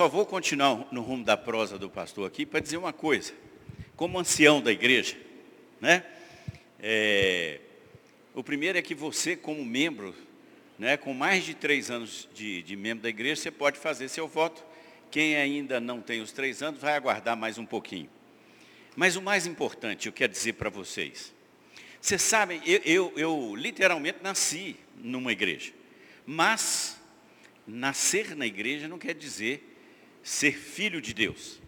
só vou continuar no rumo da prosa do pastor aqui para dizer uma coisa. Como ancião da igreja, né? É, o primeiro é que você, como membro, né, com mais de três anos de, de membro da igreja, você pode fazer seu voto. Quem ainda não tem os três anos vai aguardar mais um pouquinho. Mas o mais importante, eu quero dizer para vocês. Vocês sabem, eu, eu, eu literalmente nasci numa igreja. Mas nascer na igreja não quer dizer ser filho de Deus.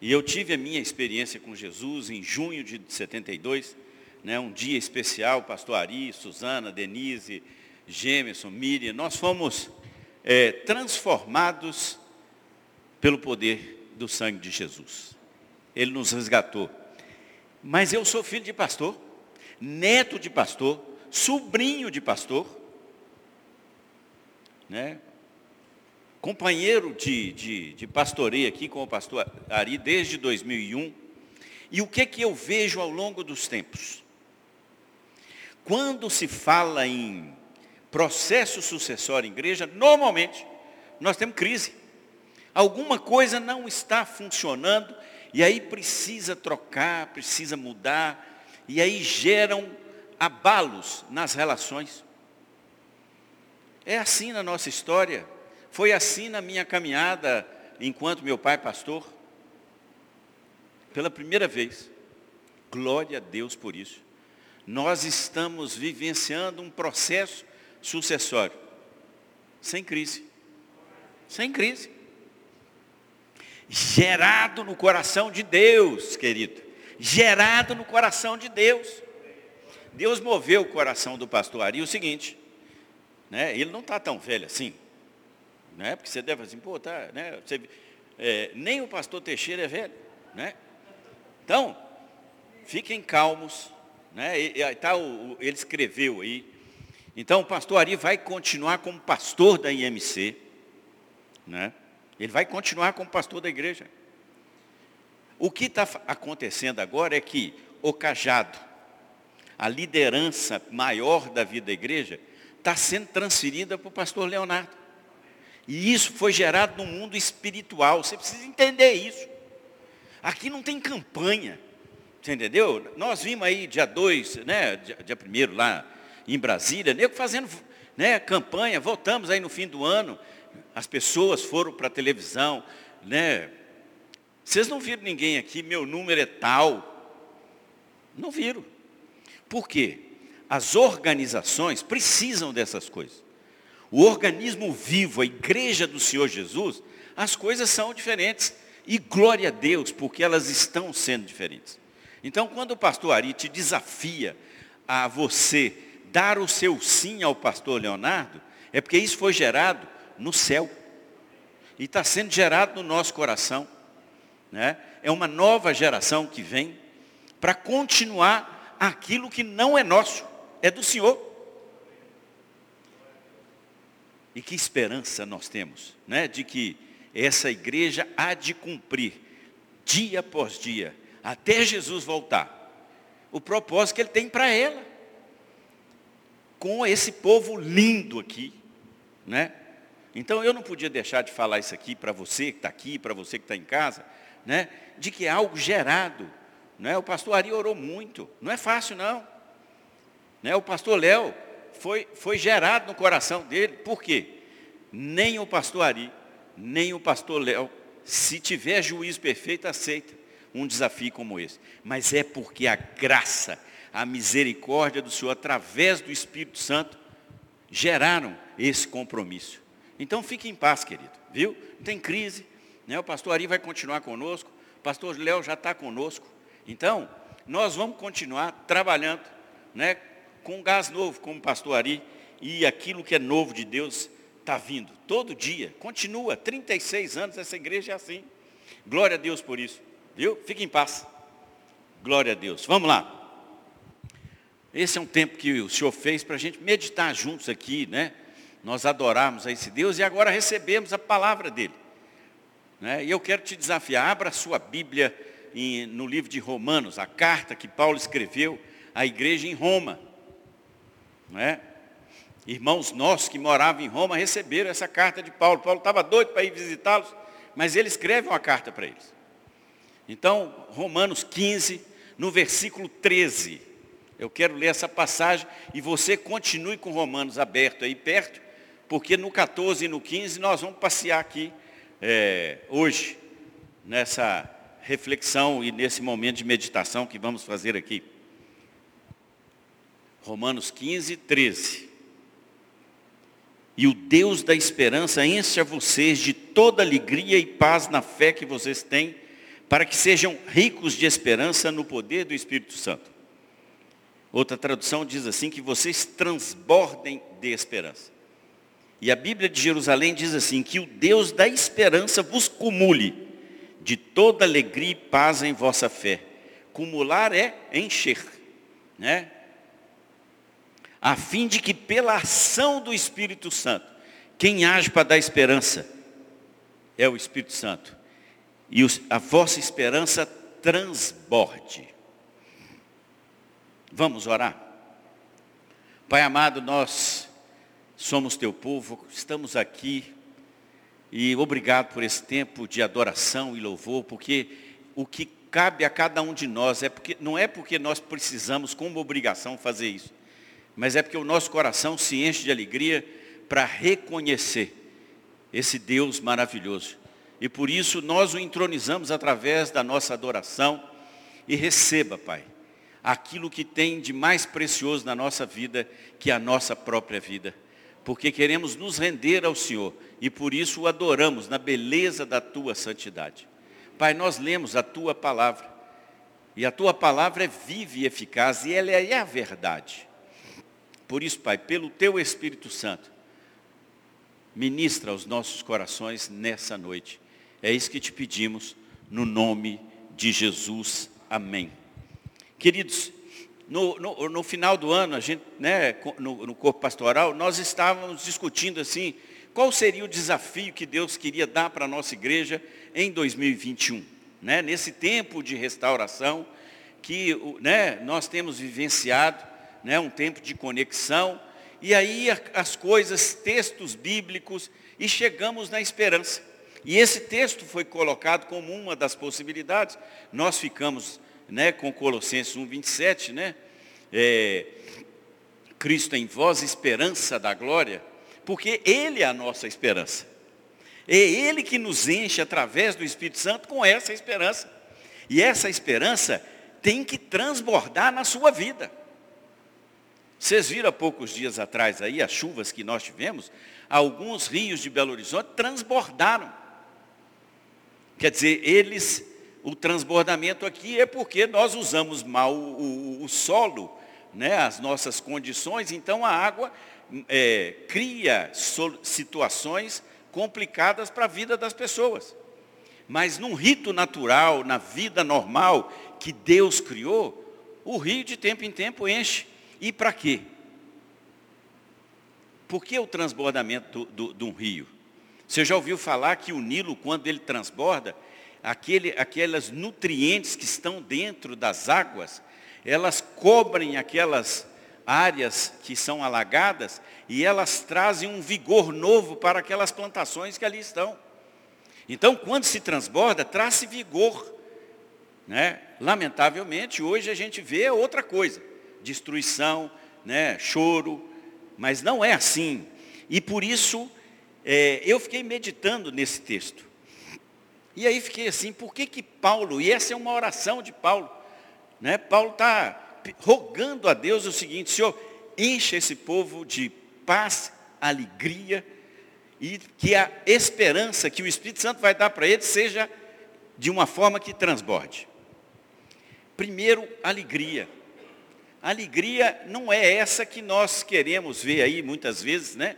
E eu tive a minha experiência com Jesus em junho de 72, né, um dia especial, pastor Ari, Suzana, Denise, Gemerson, Miriam, nós fomos é, transformados pelo poder do sangue de Jesus. Ele nos resgatou. Mas eu sou filho de pastor, neto de pastor, sobrinho de pastor, né? Companheiro de, de, de pastoreio aqui com o pastor Ari desde 2001. E o que, que eu vejo ao longo dos tempos? Quando se fala em processo sucessório em igreja, normalmente nós temos crise. Alguma coisa não está funcionando e aí precisa trocar, precisa mudar, e aí geram abalos nas relações. É assim na nossa história. Foi assim na minha caminhada enquanto meu pai pastor. Pela primeira vez. Glória a Deus por isso. Nós estamos vivenciando um processo sucessório. Sem crise. Sem crise. Gerado no coração de Deus, querido. Gerado no coração de Deus. Deus moveu o coração do pastor Ari o seguinte, né? ele não está tão velho assim, né? Porque você deve assim, pô, tá, né? Você, é, nem o pastor Teixeira é velho, né? Então, fiquem calmos, né? E, e, tá, o, ele escreveu aí. Então, o pastor Ari vai continuar como pastor da IMC, né? Ele vai continuar como pastor da igreja. O que está acontecendo agora é que o cajado, a liderança maior da vida da igreja, está sendo transferida para o pastor Leonardo. E isso foi gerado no mundo espiritual. Você precisa entender isso. Aqui não tem campanha. Você entendeu? Nós vimos aí dia 2, né, dia 1 lá em Brasília, nego fazendo né, campanha, voltamos aí no fim do ano, as pessoas foram para a televisão, né? Vocês não viram ninguém aqui, meu número é tal. Não viram. Por quê? As organizações precisam dessas coisas o organismo vivo, a igreja do Senhor Jesus, as coisas são diferentes. E glória a Deus, porque elas estão sendo diferentes. Então, quando o pastor Ari te desafia a você dar o seu sim ao pastor Leonardo, é porque isso foi gerado no céu. E está sendo gerado no nosso coração. Né? É uma nova geração que vem para continuar aquilo que não é nosso, é do Senhor. E que esperança nós temos, né? De que essa igreja há de cumprir, dia após dia, até Jesus voltar, o propósito que ele tem para ela. Com esse povo lindo aqui, né? Então eu não podia deixar de falar isso aqui para você que está aqui, para você que está em casa, né? De que é algo gerado. Né? O pastor Ari orou muito. Não é fácil, não. Né? O pastor Léo foi, foi gerado no coração dele. Por quê? Nem o pastor Ari, nem o pastor Léo, se tiver juízo perfeito, aceita um desafio como esse. Mas é porque a graça, a misericórdia do Senhor, através do Espírito Santo, geraram esse compromisso. Então fique em paz, querido, viu? Não tem crise, né? o pastor Ari vai continuar conosco, o pastor Léo já está conosco. Então, nós vamos continuar trabalhando, né? Com gás novo, como o pastor Ari, e aquilo que é novo de Deus está vindo, todo dia, continua, 36 anos essa igreja é assim. Glória a Deus por isso, viu? Fique em paz. Glória a Deus. Vamos lá. Esse é um tempo que o Senhor fez para a gente meditar juntos aqui, né? Nós adorarmos a esse Deus e agora recebemos a palavra dele. Né? E eu quero te desafiar, abra a sua Bíblia em, no livro de Romanos, a carta que Paulo escreveu à igreja em Roma. Né? Irmãos nossos que moravam em Roma receberam essa carta de Paulo. Paulo estava doido para ir visitá-los, mas ele escreve uma carta para eles. Então, Romanos 15, no versículo 13. Eu quero ler essa passagem e você continue com Romanos aberto aí perto, porque no 14 e no 15 nós vamos passear aqui é, hoje, nessa reflexão e nesse momento de meditação que vamos fazer aqui. Romanos 15, 13. E o Deus da esperança encha vocês de toda alegria e paz na fé que vocês têm, para que sejam ricos de esperança no poder do Espírito Santo. Outra tradução diz assim, que vocês transbordem de esperança. E a Bíblia de Jerusalém diz assim, que o Deus da esperança vos cumule de toda alegria e paz em vossa fé. Cumular é encher, né? A fim de que pela ação do Espírito Santo, quem age para dar esperança é o Espírito Santo. E a vossa esperança transborde. Vamos orar? Pai amado, nós somos teu povo, estamos aqui e obrigado por esse tempo de adoração e louvor, porque o que cabe a cada um de nós é porque não é porque nós precisamos como obrigação fazer isso, mas é porque o nosso coração se enche de alegria para reconhecer esse Deus maravilhoso. E por isso nós o entronizamos através da nossa adoração e receba, Pai, aquilo que tem de mais precioso na nossa vida, que é a nossa própria vida. Porque queremos nos render ao Senhor e por isso o adoramos na beleza da tua santidade. Pai, nós lemos a tua palavra. E a tua palavra é viva e eficaz e ela é a verdade. Por isso, Pai, pelo Teu Espírito Santo, ministra aos nossos corações nessa noite. É isso que te pedimos, no nome de Jesus. Amém. Queridos, no, no, no final do ano, a gente, né, no, no corpo pastoral, nós estávamos discutindo assim, qual seria o desafio que Deus queria dar para a nossa igreja em 2021. Né? Nesse tempo de restauração que né, nós temos vivenciado, né, um tempo de conexão, e aí as coisas, textos bíblicos, e chegamos na esperança. E esse texto foi colocado como uma das possibilidades. Nós ficamos né, com Colossenses 1, 27, né? É, Cristo em vós, esperança da glória, porque Ele é a nossa esperança. É Ele que nos enche através do Espírito Santo com essa esperança. E essa esperança tem que transbordar na sua vida. Vocês viram há poucos dias atrás aí, as chuvas que nós tivemos, alguns rios de Belo Horizonte transbordaram. Quer dizer, eles, o transbordamento aqui é porque nós usamos mal o, o, o solo, né, as nossas condições, então a água é, cria situações complicadas para a vida das pessoas. Mas num rito natural, na vida normal que Deus criou, o rio de tempo em tempo enche. E para quê? Por que o transbordamento de um rio? Você já ouviu falar que o Nilo, quando ele transborda, aquele, aquelas nutrientes que estão dentro das águas, elas cobrem aquelas áreas que são alagadas e elas trazem um vigor novo para aquelas plantações que ali estão. Então, quando se transborda, traz vigor. Né? Lamentavelmente, hoje a gente vê outra coisa destruição, né, choro, mas não é assim. E por isso é, eu fiquei meditando nesse texto. E aí fiquei assim, por que que Paulo, e essa é uma oração de Paulo, né? Paulo está rogando a Deus o seguinte, Senhor, encha esse povo de paz, alegria, e que a esperança que o Espírito Santo vai dar para eles seja de uma forma que transborde. Primeiro, alegria. Alegria não é essa que nós queremos ver aí muitas vezes, né?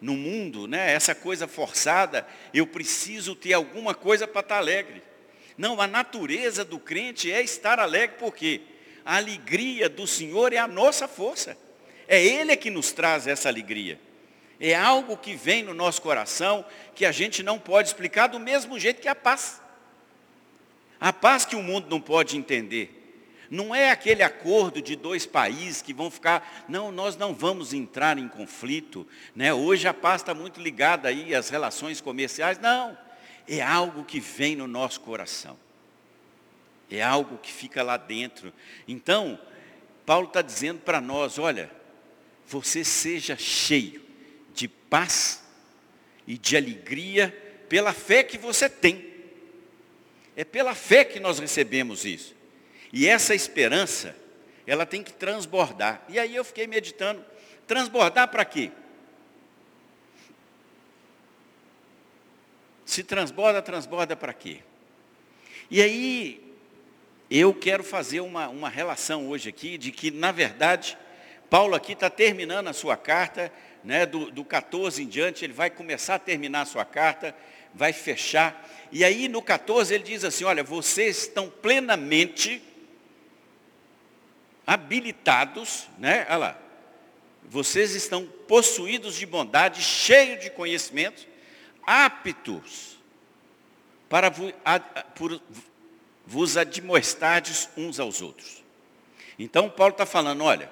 No mundo, né? Essa coisa forçada, eu preciso ter alguma coisa para estar alegre. Não, a natureza do crente é estar alegre, porque a alegria do Senhor é a nossa força. É Ele que nos traz essa alegria. É algo que vem no nosso coração que a gente não pode explicar do mesmo jeito que a paz. A paz que o mundo não pode entender. Não é aquele acordo de dois países que vão ficar, não, nós não vamos entrar em conflito. Né? Hoje a paz está muito ligada aí às relações comerciais. Não. é algo que vem no nosso coração. É algo que fica lá dentro. Então, Paulo está dizendo para nós, olha, você seja cheio de paz e de alegria pela fé que você tem. É pela fé que nós recebemos isso. E essa esperança, ela tem que transbordar. E aí eu fiquei meditando, transbordar para quê? Se transborda, transborda para quê? E aí, eu quero fazer uma, uma relação hoje aqui de que, na verdade, Paulo aqui está terminando a sua carta, né, do, do 14 em diante, ele vai começar a terminar a sua carta, vai fechar. E aí no 14 ele diz assim, olha, vocês estão plenamente habilitados, né? Olha lá, vocês estão possuídos de bondade, cheios de conhecimento, aptos para vos admoestardes uns aos outros. Então Paulo está falando, olha,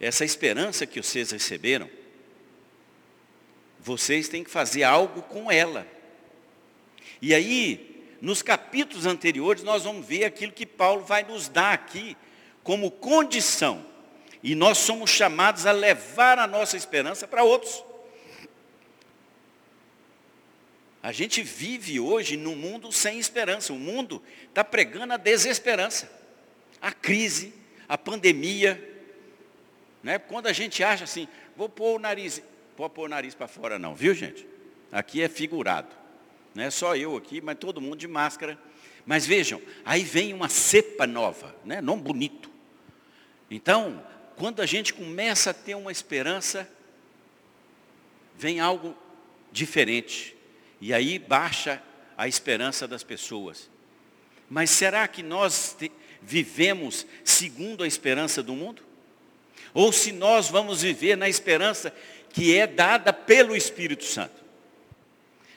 essa esperança que vocês receberam, vocês têm que fazer algo com ela. E aí, nos capítulos anteriores, nós vamos ver aquilo que Paulo vai nos dar aqui como condição. E nós somos chamados a levar a nossa esperança para outros. A gente vive hoje num mundo sem esperança. O mundo está pregando a desesperança. A crise, a pandemia. Né? Quando a gente acha assim, vou pôr o nariz. Pode pôr o nariz para fora não, viu gente? Aqui é figurado. Não é só eu aqui, mas todo mundo de máscara. Mas vejam, aí vem uma cepa nova, né? bonito. Então, quando a gente começa a ter uma esperança, vem algo diferente. E aí baixa a esperança das pessoas. Mas será que nós vivemos segundo a esperança do mundo? Ou se nós vamos viver na esperança que é dada pelo Espírito Santo?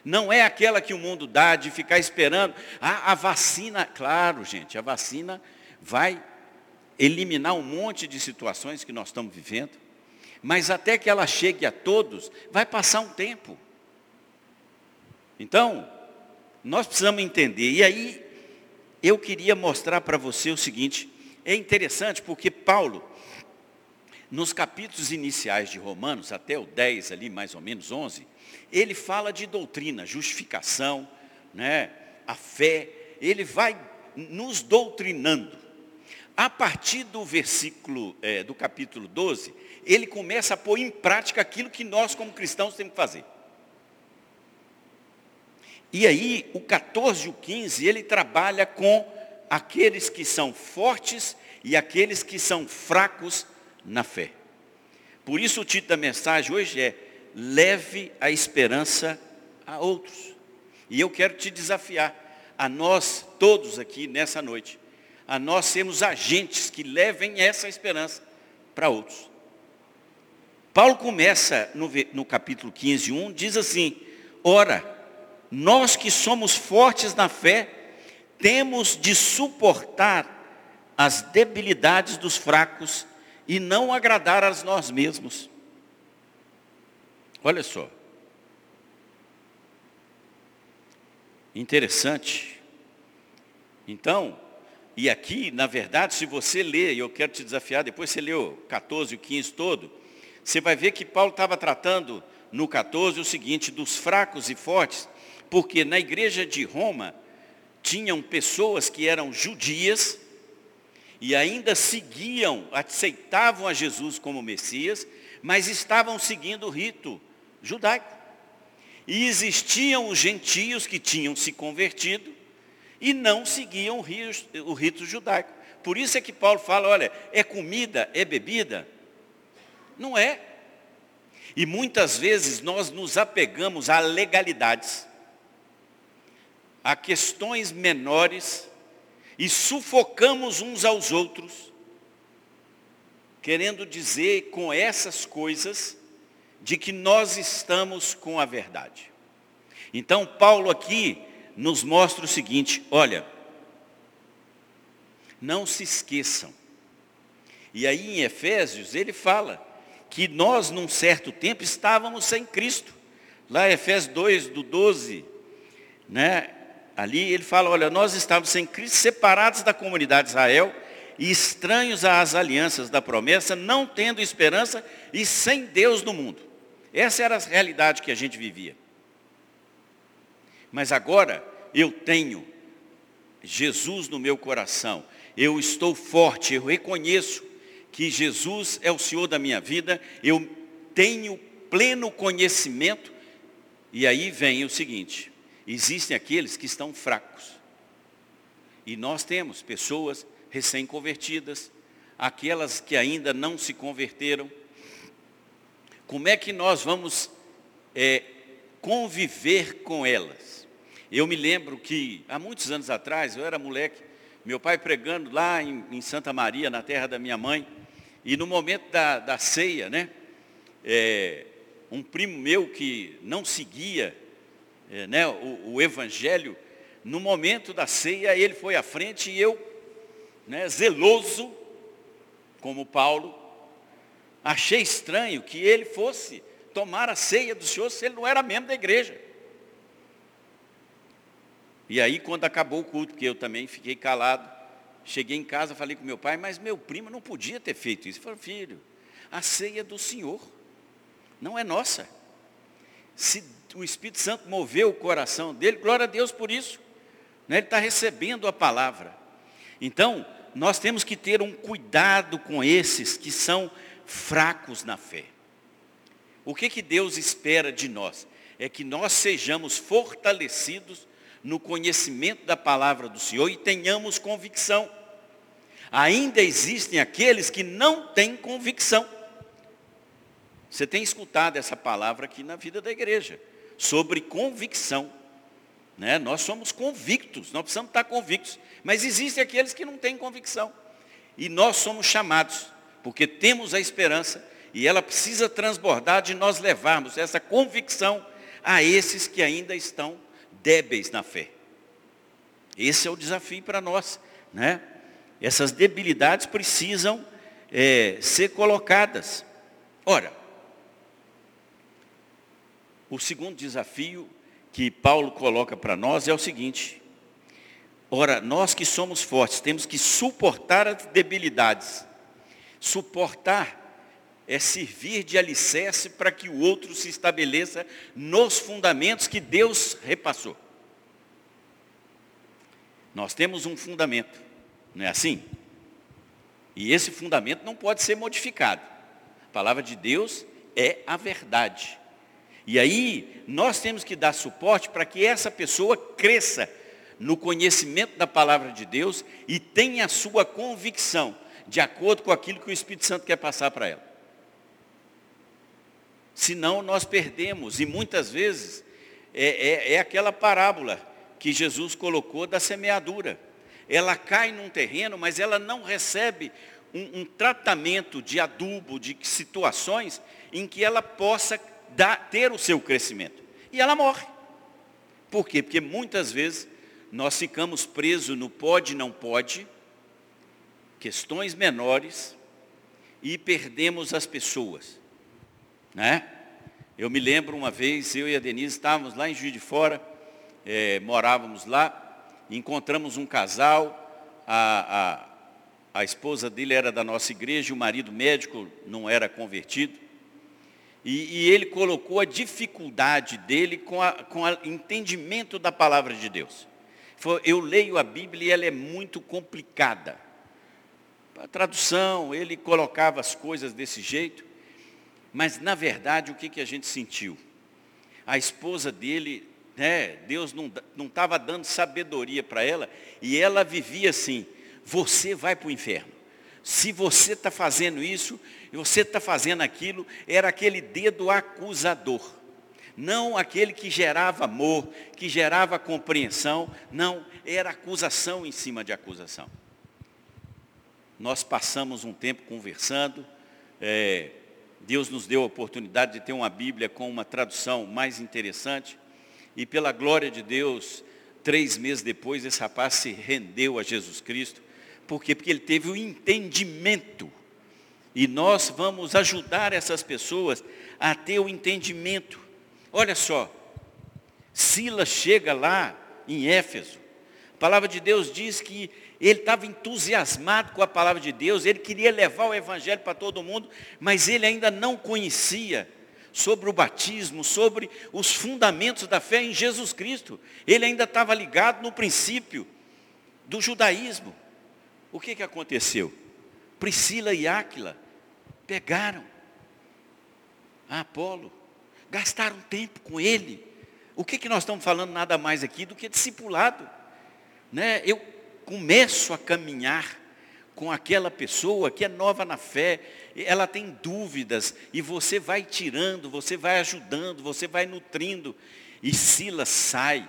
Não é aquela que o mundo dá de ficar esperando. Ah, a vacina, claro, gente, a vacina vai eliminar um monte de situações que nós estamos vivendo. Mas até que ela chegue a todos, vai passar um tempo. Então, nós precisamos entender. E aí, eu queria mostrar para você o seguinte: é interessante porque Paulo, nos capítulos iniciais de Romanos, até o 10 ali, mais ou menos 11, ele fala de doutrina, justificação, né, a fé, ele vai nos doutrinando. A partir do versículo, é, do capítulo 12, ele começa a pôr em prática aquilo que nós, como cristãos, temos que fazer. E aí, o 14 e o 15, ele trabalha com aqueles que são fortes e aqueles que são fracos na fé. Por isso o título da mensagem hoje é Leve a esperança a outros. E eu quero te desafiar, a nós todos aqui nessa noite, a nós sermos agentes que levem essa esperança para outros. Paulo começa no, no capítulo 15, 1, diz assim, ora, nós que somos fortes na fé, temos de suportar as debilidades dos fracos e não agradar a nós mesmos. Olha só. Interessante. Então, e aqui, na verdade, se você ler, e eu quero te desafiar, depois você leu 14 e 15 todo, você vai ver que Paulo estava tratando no 14 o seguinte, dos fracos e fortes, porque na igreja de Roma tinham pessoas que eram judias e ainda seguiam, aceitavam a Jesus como Messias, mas estavam seguindo o rito judaico. E existiam os gentios que tinham se convertido e não seguiam o rito judaico. Por isso é que Paulo fala, olha, é comida, é bebida? Não é. E muitas vezes nós nos apegamos a legalidades a questões menores e sufocamos uns aos outros, querendo dizer com essas coisas de que nós estamos com a verdade. Então, Paulo aqui nos mostra o seguinte: olha, não se esqueçam. E aí em Efésios ele fala que nós, num certo tempo, estávamos sem Cristo. Lá Efésios 2, do 12 né? Ali ele fala, olha, nós estávamos sem Cristo separados da comunidade de Israel e estranhos às alianças da promessa, não tendo esperança e sem Deus no mundo. Essa era a realidade que a gente vivia. Mas agora eu tenho Jesus no meu coração. Eu estou forte, eu reconheço que Jesus é o Senhor da minha vida, eu tenho pleno conhecimento. E aí vem o seguinte: existem aqueles que estão fracos. E nós temos pessoas recém-convertidas, aquelas que ainda não se converteram. Como é que nós vamos é, conviver com elas? Eu me lembro que há muitos anos atrás, eu era moleque, meu pai pregando lá em, em Santa Maria, na terra da minha mãe, e no momento da, da ceia, né? É, um primo meu que não seguia é, né, o, o, evangelho, no momento da ceia ele foi à frente e eu, né, zeloso, como Paulo, achei estranho que ele fosse tomar a ceia do Senhor se ele não era membro da igreja. E aí quando acabou o culto, porque eu também fiquei calado, cheguei em casa, falei com meu pai, mas meu primo não podia ter feito isso. Ele falou, filho, a ceia do Senhor não é nossa. Se o Espírito Santo moveu o coração dele, glória a Deus por isso. Né? Ele está recebendo a palavra. Então, nós temos que ter um cuidado com esses que são fracos na fé. O que, que Deus espera de nós? É que nós sejamos fortalecidos no conhecimento da palavra do Senhor e tenhamos convicção. Ainda existem aqueles que não têm convicção. Você tem escutado essa palavra aqui na vida da igreja, sobre convicção. Né? Nós somos convictos, nós precisamos estar convictos. Mas existem aqueles que não têm convicção. E nós somos chamados, porque temos a esperança, e ela precisa transbordar de nós levarmos essa convicção a esses que ainda estão débeis na fé. Esse é o desafio para nós. Né? Essas debilidades precisam é, ser colocadas. Ora, o segundo desafio que Paulo coloca para nós é o seguinte: ora, nós que somos fortes, temos que suportar as debilidades. Suportar é servir de alicerce para que o outro se estabeleça nos fundamentos que Deus repassou. Nós temos um fundamento, não é assim? E esse fundamento não pode ser modificado. A palavra de Deus é a verdade. E aí, nós temos que dar suporte para que essa pessoa cresça no conhecimento da palavra de Deus e tenha a sua convicção, de acordo com aquilo que o Espírito Santo quer passar para ela. Senão nós perdemos, e muitas vezes é, é, é aquela parábola que Jesus colocou da semeadura. Ela cai num terreno, mas ela não recebe um, um tratamento de adubo, de situações em que ela possa dar, ter o seu crescimento. E ela morre. Por quê? Porque muitas vezes nós ficamos presos no pode, não pode, questões menores, e perdemos as pessoas. Né? Eu me lembro uma vez, eu e a Denise estávamos lá em Juiz de Fora, é, morávamos lá, encontramos um casal, a, a, a esposa dele era da nossa igreja, o marido médico não era convertido, e, e ele colocou a dificuldade dele com o entendimento da palavra de Deus. Falou, eu leio a Bíblia e ela é muito complicada. A tradução, ele colocava as coisas desse jeito, mas na verdade o que, que a gente sentiu? A esposa dele, né, Deus não estava dando sabedoria para ela, e ela vivia assim, você vai para o inferno. Se você está fazendo isso, você está fazendo aquilo, era aquele dedo acusador. Não aquele que gerava amor, que gerava compreensão, não, era acusação em cima de acusação. Nós passamos um tempo conversando, é, Deus nos deu a oportunidade de ter uma Bíblia com uma tradução mais interessante, e pela glória de Deus, três meses depois, esse rapaz se rendeu a Jesus Cristo. Por quê? Porque ele teve o entendimento e nós vamos ajudar essas pessoas a ter o entendimento. Olha só, Silas chega lá em Éfeso. A palavra de Deus diz que ele estava entusiasmado com a palavra de Deus, ele queria levar o evangelho para todo mundo, mas ele ainda não conhecia sobre o batismo, sobre os fundamentos da fé em Jesus Cristo. Ele ainda estava ligado no princípio do judaísmo. O que, que aconteceu? Priscila e Áquila pegaram a Apolo, gastaram tempo com ele. O que, que nós estamos falando nada mais aqui do que discipulado? Né? Eu começo a caminhar com aquela pessoa que é nova na fé, ela tem dúvidas, e você vai tirando, você vai ajudando, você vai nutrindo. E Silas sai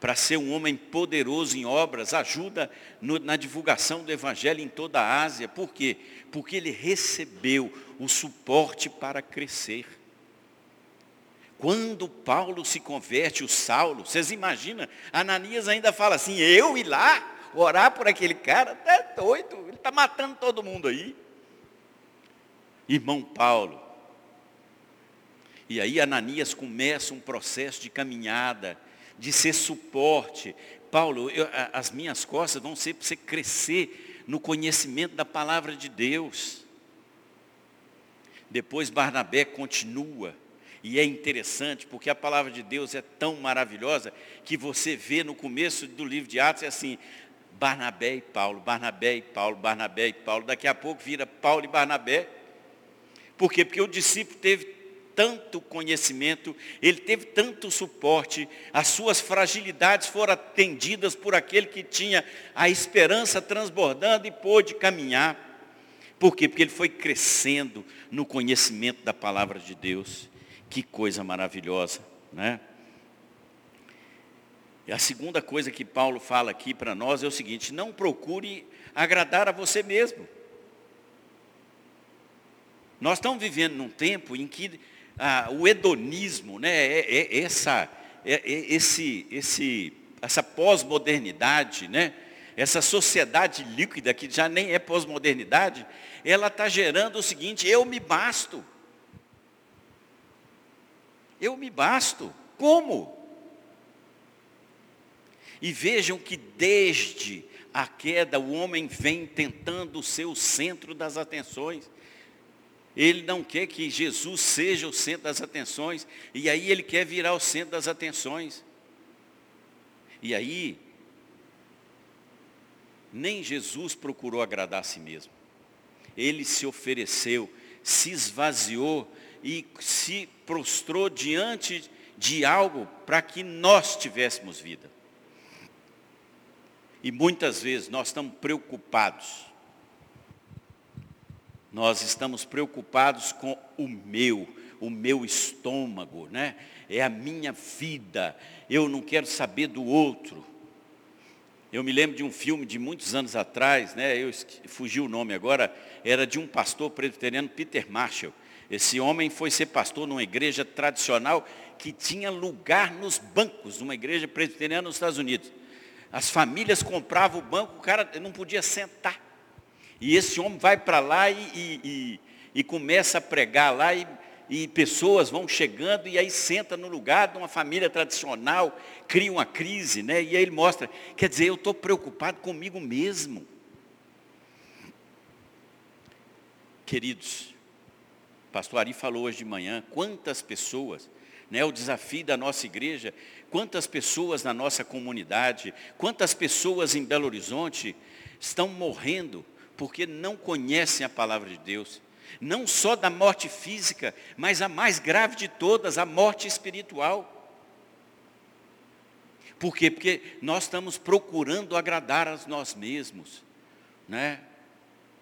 para ser um homem poderoso em obras, ajuda no, na divulgação do Evangelho em toda a Ásia. Por quê? Porque ele recebeu o suporte para crescer. Quando Paulo se converte, o Saulo, vocês imaginam, Ananias ainda fala assim, eu ir lá orar por aquele cara, até tá doido, ele está matando todo mundo aí. Irmão Paulo. E aí Ananias começa um processo de caminhada, de ser suporte. Paulo, eu, as minhas costas vão ser para você crescer no conhecimento da palavra de Deus. Depois Barnabé continua. E é interessante porque a palavra de Deus é tão maravilhosa que você vê no começo do livro de Atos é assim, Barnabé e Paulo, Barnabé e Paulo, Barnabé e Paulo. Daqui a pouco vira Paulo e Barnabé. Por quê? Porque o discípulo teve tanto conhecimento, ele teve tanto suporte, as suas fragilidades foram atendidas por aquele que tinha a esperança transbordando e pôde caminhar. Por quê? Porque ele foi crescendo no conhecimento da palavra de Deus. Que coisa maravilhosa, né? A segunda coisa que Paulo fala aqui para nós é o seguinte: não procure agradar a você mesmo. Nós estamos vivendo num tempo em que ah, o hedonismo, né, é, é essa, é, é esse, esse, essa pós-modernidade, né, essa sociedade líquida, que já nem é pós-modernidade, ela está gerando o seguinte, eu me basto. Eu me basto. Como? E vejam que desde a queda o homem vem tentando ser o centro das atenções. Ele não quer que Jesus seja o centro das atenções. E aí ele quer virar o centro das atenções. E aí, nem Jesus procurou agradar a si mesmo. Ele se ofereceu, se esvaziou e se prostrou diante de algo para que nós tivéssemos vida. E muitas vezes nós estamos preocupados nós estamos preocupados com o meu, o meu estômago, né? É a minha vida. Eu não quero saber do outro. Eu me lembro de um filme de muitos anos atrás, né? Eu fugi o nome agora, era de um pastor presbiteriano, Peter Marshall. Esse homem foi ser pastor numa igreja tradicional que tinha lugar nos bancos, numa igreja presbiteriana nos Estados Unidos. As famílias compravam o banco, o cara não podia sentar. E esse homem vai para lá e, e, e, e, começa a pregar lá e, e pessoas vão chegando e aí senta no lugar de uma família tradicional, cria uma crise, né? E aí ele mostra, quer dizer, eu estou preocupado comigo mesmo. Queridos, pastor Ari falou hoje de manhã, quantas pessoas, né, o desafio da nossa igreja, quantas pessoas na nossa comunidade, quantas pessoas em Belo Horizonte estão morrendo porque não conhecem a palavra de Deus. Não só da morte física, mas a mais grave de todas, a morte espiritual. Por quê? Porque nós estamos procurando agradar a nós mesmos. Né?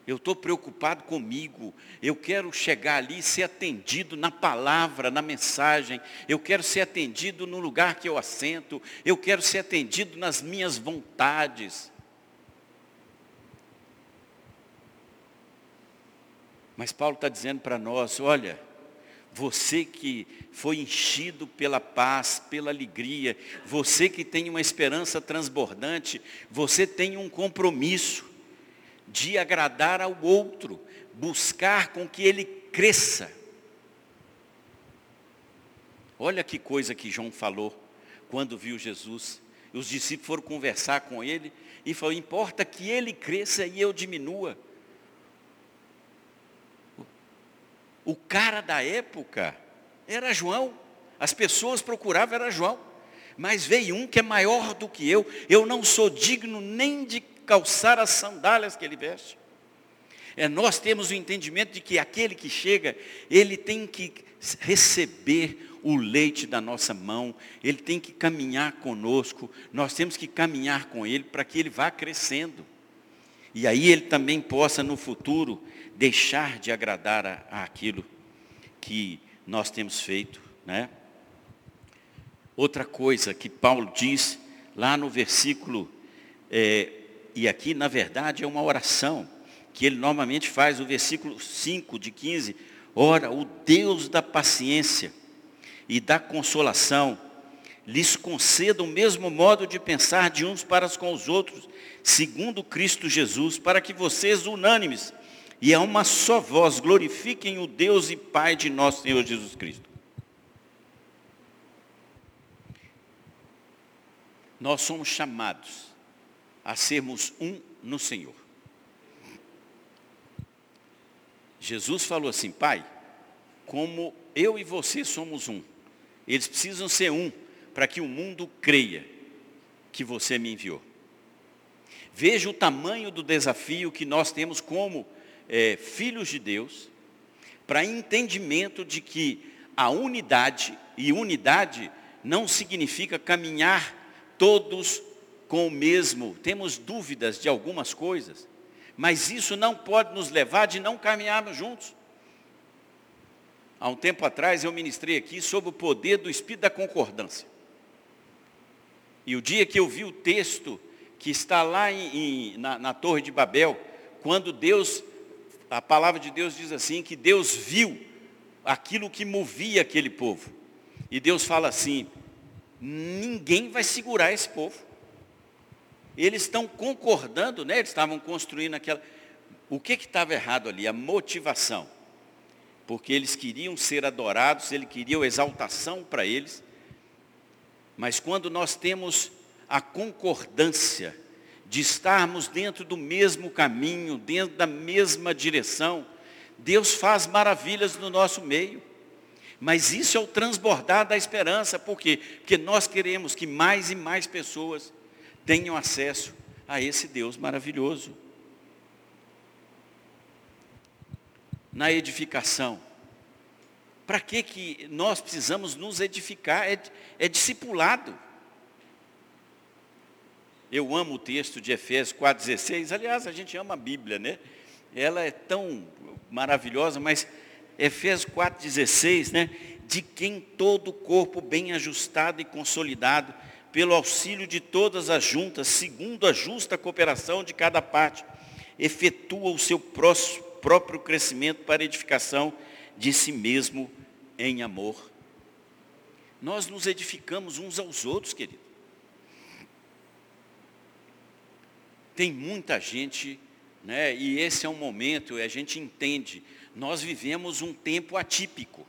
Eu estou preocupado comigo. Eu quero chegar ali e ser atendido na palavra, na mensagem. Eu quero ser atendido no lugar que eu assento. Eu quero ser atendido nas minhas vontades. Mas Paulo está dizendo para nós: olha, você que foi enchido pela paz, pela alegria, você que tem uma esperança transbordante, você tem um compromisso de agradar ao outro, buscar com que ele cresça. Olha que coisa que João falou. quando viu Jesus. Os discípulos foram conversar com ele e falou: importa que ele cresça e eu diminua. O cara da época era João. As pessoas procuravam era João. Mas veio um que é maior do que eu. Eu não sou digno nem de calçar as sandálias que ele veste. É, nós temos o entendimento de que aquele que chega, ele tem que receber o leite da nossa mão, ele tem que caminhar conosco, nós temos que caminhar com ele para que ele vá crescendo. E aí ele também possa no futuro deixar de agradar a, a aquilo que nós temos feito, né? Outra coisa que Paulo diz lá no versículo, é, e aqui na verdade é uma oração, que ele normalmente faz, o versículo 5 de 15, ora, o Deus da paciência e da consolação, lhes conceda o mesmo modo de pensar de uns para com os outros, segundo Cristo Jesus, para que vocês, unânimes, e a uma só voz, glorifiquem o Deus e Pai de nosso Senhor Jesus Cristo. Nós somos chamados a sermos um no Senhor. Jesus falou assim, Pai, como eu e você somos um, eles precisam ser um para que o mundo creia que você me enviou. Veja o tamanho do desafio que nós temos como é, filhos de Deus, para entendimento de que a unidade, e unidade não significa caminhar todos com o mesmo. Temos dúvidas de algumas coisas, mas isso não pode nos levar de não caminharmos juntos. Há um tempo atrás eu ministrei aqui sobre o poder do Espírito da Concordância. E o dia que eu vi o texto que está lá em, em, na, na Torre de Babel, quando Deus, a palavra de Deus diz assim, que Deus viu aquilo que movia aquele povo. E Deus fala assim, ninguém vai segurar esse povo. Eles estão concordando, né? eles estavam construindo aquela. O que estava errado ali? A motivação porque eles queriam ser adorados, ele queria exaltação para eles. Mas quando nós temos a concordância de estarmos dentro do mesmo caminho, dentro da mesma direção, Deus faz maravilhas no nosso meio. Mas isso é o transbordar da esperança, por quê? Porque nós queremos que mais e mais pessoas tenham acesso a esse Deus maravilhoso. na edificação. Para que, que nós precisamos nos edificar? É, é discipulado. Eu amo o texto de Efésios 4,16. Aliás, a gente ama a Bíblia, né? Ela é tão maravilhosa, mas Efésios 4,16, né? De quem todo o corpo bem ajustado e consolidado, pelo auxílio de todas as juntas, segundo a justa cooperação de cada parte, efetua o seu próprio crescimento para edificação de si mesmo em amor. Nós nos edificamos uns aos outros, querido. Tem muita gente, né, e esse é um momento, a gente entende, nós vivemos um tempo atípico,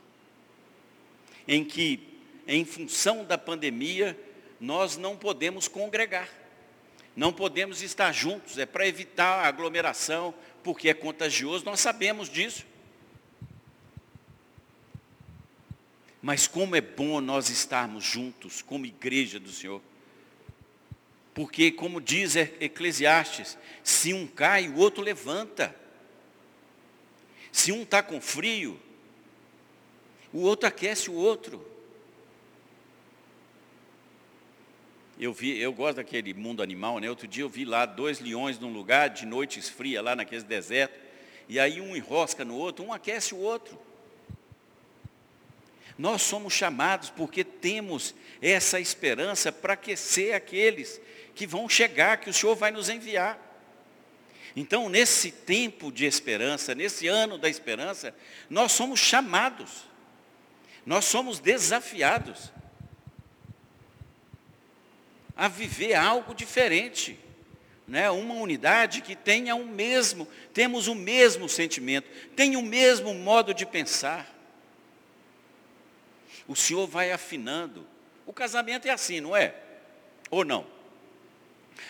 em que, em função da pandemia, nós não podemos congregar, não podemos estar juntos, é para evitar a aglomeração, porque é contagioso, nós sabemos disso. Mas como é bom nós estarmos juntos como igreja do Senhor. Porque, como diz Eclesiastes, se um cai, o outro levanta. Se um está com frio, o outro aquece o outro. Eu vi, eu gosto daquele mundo animal, né? Outro dia eu vi lá dois leões num lugar, de noite esfria, lá naquele deserto, e aí um enrosca no outro, um aquece o outro. Nós somos chamados porque temos essa esperança para aquecer aqueles que vão chegar, que o Senhor vai nos enviar. Então, nesse tempo de esperança, nesse ano da esperança, nós somos chamados, nós somos desafiados a viver algo diferente. Né? Uma unidade que tenha o mesmo, temos o mesmo sentimento, tem o mesmo modo de pensar. O Senhor vai afinando O casamento é assim, não é? Ou não?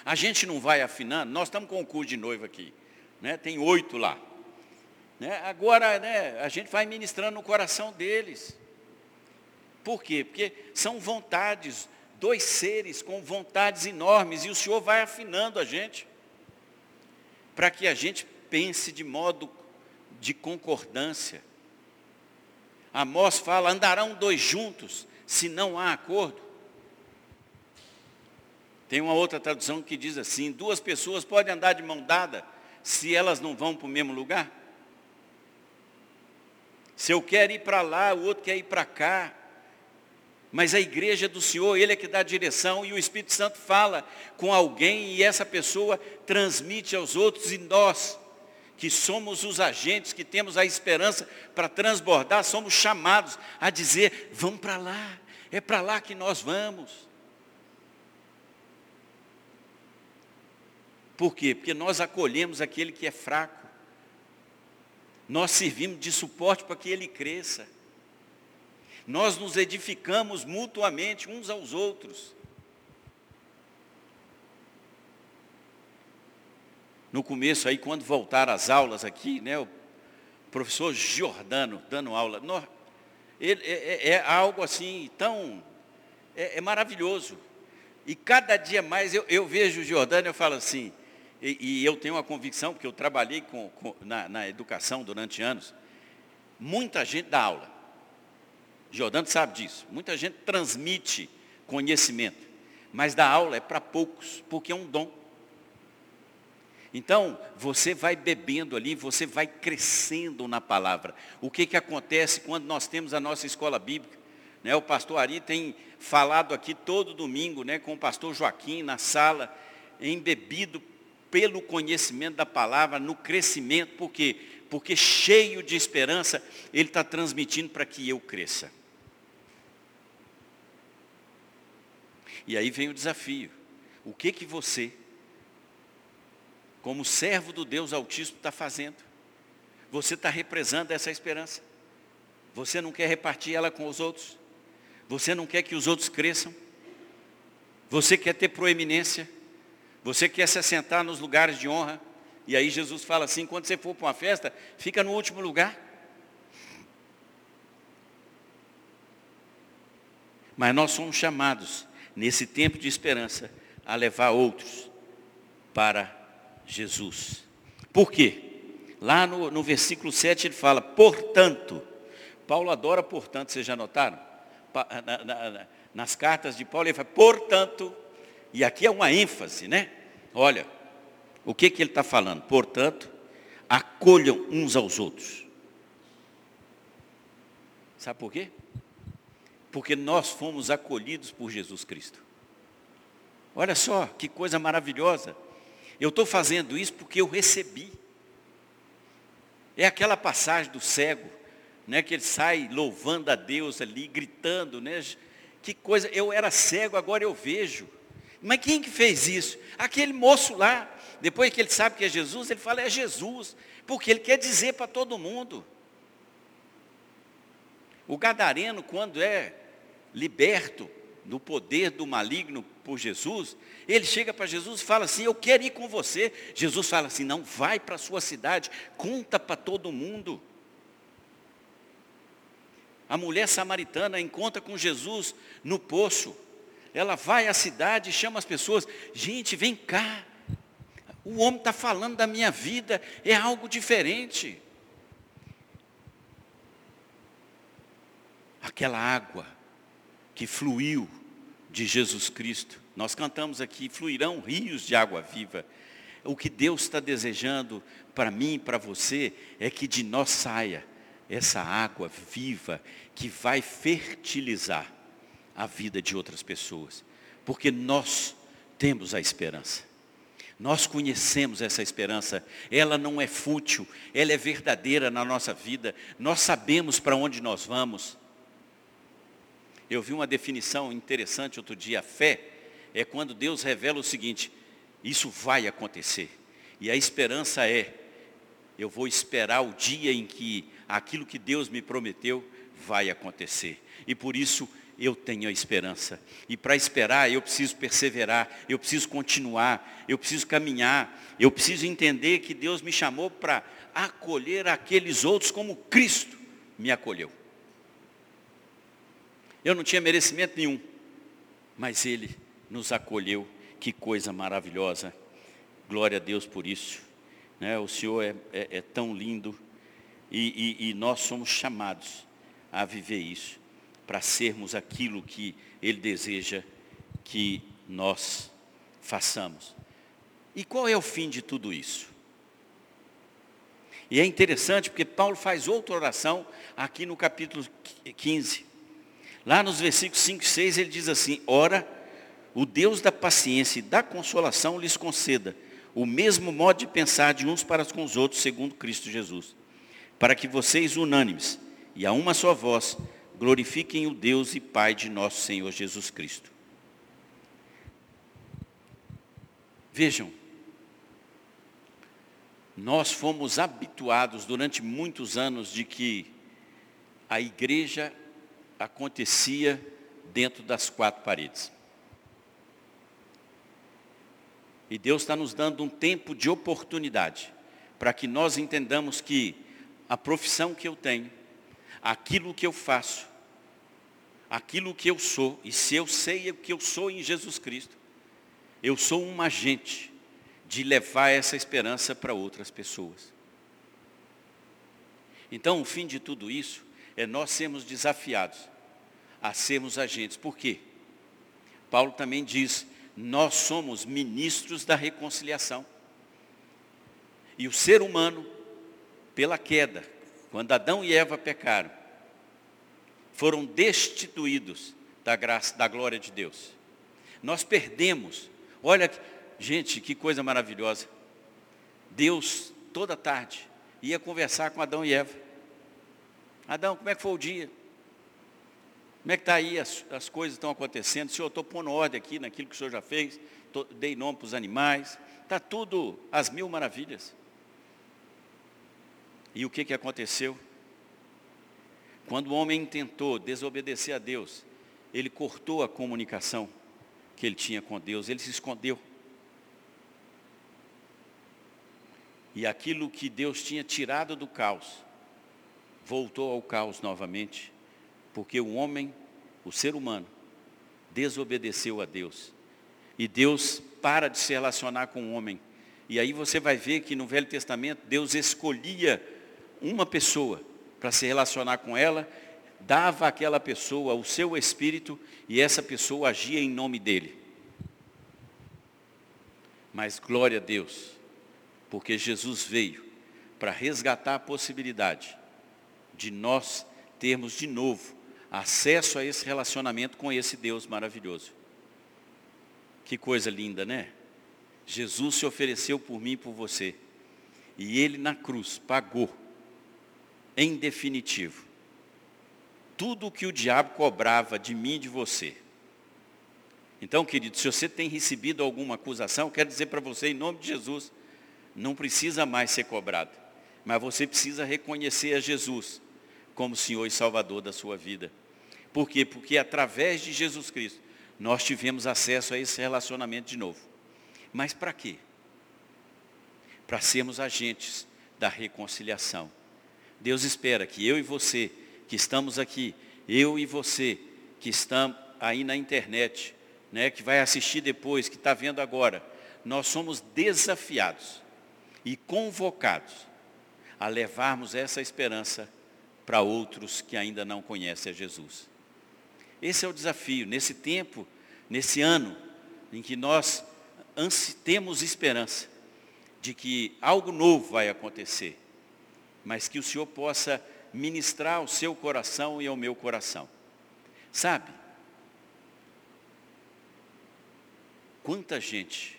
A gente não vai afinando, nós estamos com o curso de noiva aqui, né? tem oito lá. Né? Agora né, a gente vai ministrando no coração deles. Por quê? Porque são vontades, dois seres com vontades enormes, e o Senhor vai afinando a gente, para que a gente pense de modo de concordância. Amós fala: andarão dois juntos, se não há acordo. Tem uma outra tradução que diz assim: duas pessoas podem andar de mão dada se elas não vão para o mesmo lugar? Se eu quero ir para lá, o outro quer ir para cá. Mas a igreja é do Senhor, Ele é que dá a direção e o Espírito Santo fala com alguém e essa pessoa transmite aos outros e nós, que somos os agentes, que temos a esperança para transbordar, somos chamados a dizer, vamos para lá, é para lá que nós vamos. Por quê? Porque nós acolhemos aquele que é fraco. Nós servimos de suporte para que ele cresça. Nós nos edificamos mutuamente uns aos outros. No começo aí, quando voltaram as aulas aqui, né, o professor Giordano dando aula, ele, é, é, é, algo assim tão, é, é, maravilhoso. E cada dia mais eu, eu vejo o Giordano e eu falo assim, e, e, eu tenho uma convicção, porque eu trabalhei com, com, na, na, educação durante anos, muita gente dá aula. Jordano sabe disso. Muita gente transmite conhecimento, mas dar aula é para poucos, porque é um dom. Então, você vai bebendo ali, você vai crescendo na palavra. O que, que acontece quando nós temos a nossa escola bíblica? Né, o pastor Ari tem falado aqui todo domingo né, com o pastor Joaquim na sala, embebido pelo conhecimento da palavra, no crescimento, por quê? Porque cheio de esperança, ele está transmitindo para que eu cresça. E aí vem o desafio. O que que você, como servo do Deus Altíssimo, está fazendo? Você está represando essa esperança. Você não quer repartir ela com os outros. Você não quer que os outros cresçam. Você quer ter proeminência. Você quer se assentar nos lugares de honra? E aí Jesus fala assim, quando você for para uma festa, fica no último lugar. Mas nós somos chamados, nesse tempo de esperança, a levar outros para Jesus. Por quê? Lá no, no versículo 7 ele fala, portanto, Paulo adora portanto, vocês já notaram? Na, na, na, nas cartas de Paulo ele fala, portanto, e aqui é uma ênfase, né? Olha, o que, que ele está falando? Portanto, acolham uns aos outros. Sabe por quê? Porque nós fomos acolhidos por Jesus Cristo. Olha só, que coisa maravilhosa. Eu estou fazendo isso porque eu recebi. É aquela passagem do cego, né, que ele sai louvando a Deus ali, gritando, né? Que coisa, eu era cego, agora eu vejo. Mas quem que fez isso? Aquele moço lá. Depois que ele sabe que é Jesus, ele fala, é Jesus. Porque ele quer dizer para todo mundo. O gadareno, quando é liberto do poder do maligno por Jesus, ele chega para Jesus e fala assim, eu quero ir com você. Jesus fala assim, não, vai para a sua cidade, conta para todo mundo. A mulher samaritana encontra com Jesus no poço ela vai à cidade e chama as pessoas, gente, vem cá. O homem está falando da minha vida, é algo diferente. Aquela água que fluiu de Jesus Cristo, nós cantamos aqui, fluirão rios de água viva. O que Deus está desejando para mim para você é que de nós saia essa água viva que vai fertilizar a vida de outras pessoas, porque nós temos a esperança. Nós conhecemos essa esperança, ela não é fútil, ela é verdadeira na nossa vida, nós sabemos para onde nós vamos. Eu vi uma definição interessante outro dia, fé é quando Deus revela o seguinte, isso vai acontecer. E a esperança é, eu vou esperar o dia em que aquilo que Deus me prometeu vai acontecer. E por isso eu tenho a esperança. E para esperar, eu preciso perseverar, eu preciso continuar, eu preciso caminhar, eu preciso entender que Deus me chamou para acolher aqueles outros como Cristo me acolheu. Eu não tinha merecimento nenhum, mas Ele nos acolheu. Que coisa maravilhosa. Glória a Deus por isso. Né? O Senhor é, é, é tão lindo e, e, e nós somos chamados a viver isso, para sermos aquilo que Ele deseja que nós façamos. E qual é o fim de tudo isso? E é interessante porque Paulo faz outra oração aqui no capítulo 15. Lá nos versículos 5 e 6 ele diz assim: Ora, o Deus da paciência e da consolação lhes conceda o mesmo modo de pensar de uns para com os outros, segundo Cristo Jesus, para que vocês, unânimes e a uma só voz, glorifiquem o Deus e Pai de nosso Senhor Jesus Cristo. Vejam, nós fomos habituados durante muitos anos de que a igreja acontecia dentro das quatro paredes. E Deus está nos dando um tempo de oportunidade para que nós entendamos que a profissão que eu tenho, aquilo que eu faço, aquilo que eu sou, e se eu sei o que eu sou em Jesus Cristo, eu sou um agente de levar essa esperança para outras pessoas. Então, o fim de tudo isso é nós sermos desafiados a sermos agentes. Por quê? Paulo também diz, nós somos ministros da reconciliação. E o ser humano, pela queda, quando Adão e Eva pecaram, foram destituídos da graça, da glória de Deus. Nós perdemos. Olha, gente, que coisa maravilhosa. Deus, toda tarde, ia conversar com Adão e Eva. Adão, como é que foi o dia? Como é que está aí, as, as coisas estão acontecendo? Senhor, estou pondo ordem aqui naquilo que o Senhor já fez, tô, dei nome para os animais, está tudo às mil maravilhas. E o que, que aconteceu? Quando o homem tentou desobedecer a Deus, ele cortou a comunicação que ele tinha com Deus, ele se escondeu. E aquilo que Deus tinha tirado do caos, voltou ao caos novamente, porque o homem, o ser humano, desobedeceu a Deus. E Deus para de se relacionar com o homem. E aí você vai ver que no Velho Testamento Deus escolhia uma pessoa para se relacionar com ela, dava àquela pessoa o seu espírito e essa pessoa agia em nome dele. Mas glória a Deus, porque Jesus veio para resgatar a possibilidade de nós termos de novo acesso a esse relacionamento com esse Deus maravilhoso. Que coisa linda, né? Jesus se ofereceu por mim e por você. E ele na cruz pagou em definitivo, tudo o que o diabo cobrava de mim e de você. Então, querido, se você tem recebido alguma acusação, quero dizer para você, em nome de Jesus, não precisa mais ser cobrado, mas você precisa reconhecer a Jesus como Senhor e Salvador da sua vida. Por quê? Porque através de Jesus Cristo, nós tivemos acesso a esse relacionamento de novo. Mas para quê? Para sermos agentes da reconciliação. Deus espera que eu e você, que estamos aqui, eu e você, que estamos aí na internet, né, que vai assistir depois, que está vendo agora, nós somos desafiados e convocados a levarmos essa esperança para outros que ainda não conhecem a Jesus. Esse é o desafio, nesse tempo, nesse ano, em que nós temos esperança de que algo novo vai acontecer mas que o Senhor possa ministrar ao seu coração e ao meu coração. Sabe? Quanta gente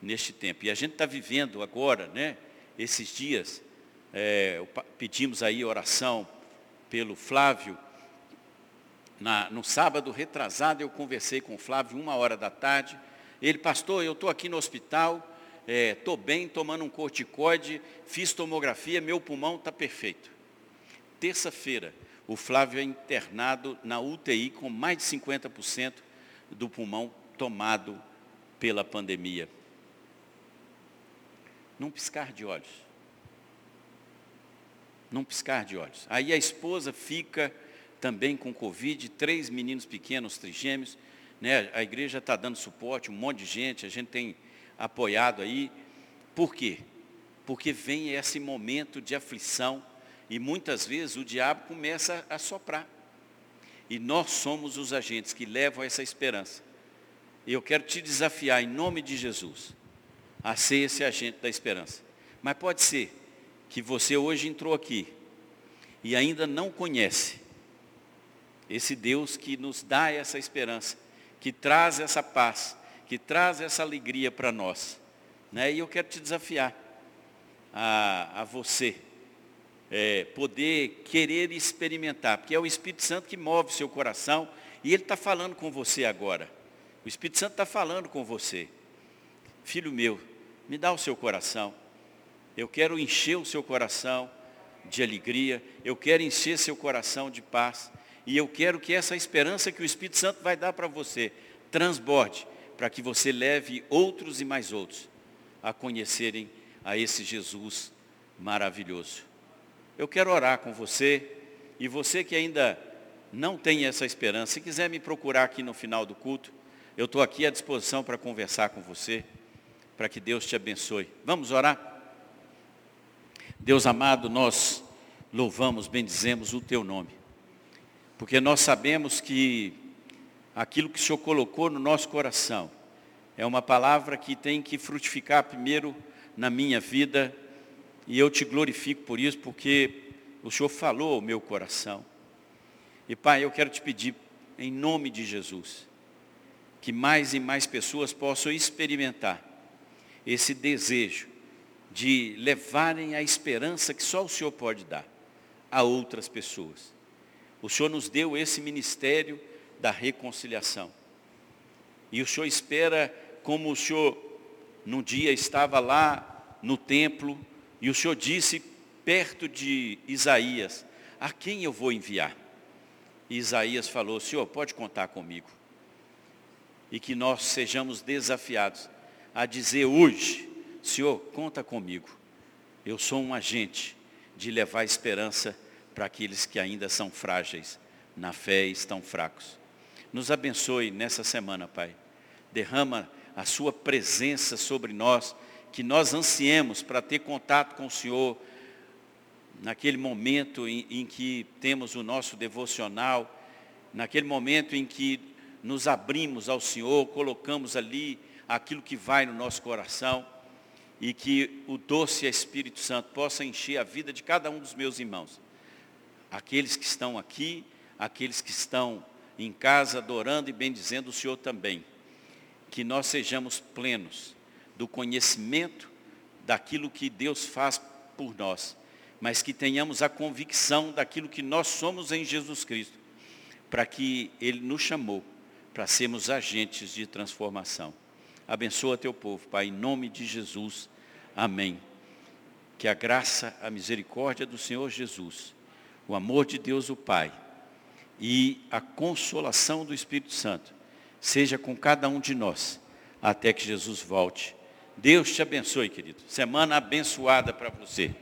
neste tempo, e a gente está vivendo agora, né? Esses dias, é, pedimos aí oração pelo Flávio. Na, no sábado retrasado eu conversei com o Flávio, uma hora da tarde. Ele, pastor, eu estou aqui no hospital, estou é, bem, tomando um corticoide, fiz tomografia, meu pulmão está perfeito. Terça-feira, o Flávio é internado na UTI com mais de 50% do pulmão tomado pela pandemia. Num piscar de olhos. Num piscar de olhos. Aí a esposa fica também com Covid, três meninos pequenos, trigêmeos. Né? A igreja está dando suporte, um monte de gente, a gente tem apoiado aí. Por quê? Porque vem esse momento de aflição e muitas vezes o diabo começa a soprar. E nós somos os agentes que levam essa esperança. E eu quero te desafiar, em nome de Jesus, a ser esse agente da esperança. Mas pode ser que você hoje entrou aqui e ainda não conhece esse Deus que nos dá essa esperança, que traz essa paz, que traz essa alegria para nós. Né? E eu quero te desafiar a, a você é, poder querer experimentar, porque é o Espírito Santo que move seu coração e Ele está falando com você agora. O Espírito Santo está falando com você. Filho meu, me dá o seu coração. Eu quero encher o seu coração de alegria, eu quero encher seu coração de paz, e eu quero que essa esperança que o Espírito Santo vai dar para você transborde, para que você leve outros e mais outros a conhecerem a esse Jesus maravilhoso. Eu quero orar com você e você que ainda não tem essa esperança, se quiser me procurar aqui no final do culto, eu estou aqui à disposição para conversar com você, para que Deus te abençoe. Vamos orar? Deus amado, nós louvamos, bendizemos o teu nome, porque nós sabemos que aquilo que o Senhor colocou no nosso coração é uma palavra que tem que frutificar primeiro na minha vida e eu te glorifico por isso, porque o Senhor falou ao meu coração. E Pai, eu quero te pedir, em nome de Jesus, que mais e mais pessoas possam experimentar esse desejo de levarem a esperança que só o Senhor pode dar a outras pessoas. O Senhor nos deu esse ministério da reconciliação. E o Senhor espera, como o Senhor num dia estava lá no templo, e o Senhor disse perto de Isaías, a quem eu vou enviar? E Isaías falou, Senhor, pode contar comigo. E que nós sejamos desafiados a dizer hoje, Senhor, conta comigo. Eu sou um agente de levar esperança para aqueles que ainda são frágeis na fé e estão fracos. Nos abençoe nessa semana, Pai. Derrama a sua presença sobre nós que nós ansiemos para ter contato com o Senhor, naquele momento em, em, que temos o nosso devocional, naquele momento em que nos abrimos ao Senhor, colocamos ali aquilo que vai no nosso coração e que o doce Espírito Santo possa encher a vida de cada um dos meus irmãos. Aqueles que estão aqui, aqueles que estão em casa adorando e bendizendo o Senhor também. Que nós sejamos plenos do conhecimento daquilo que Deus faz por nós, mas que tenhamos a convicção daquilo que nós somos em Jesus Cristo, para que Ele nos chamou para sermos agentes de transformação. Abençoa teu povo, Pai, em nome de Jesus. Amém. Que a graça, a misericórdia do Senhor Jesus, o amor de Deus o Pai e a consolação do Espírito Santo seja com cada um de nós, até que Jesus volte Deus te abençoe, querido. Semana abençoada para você.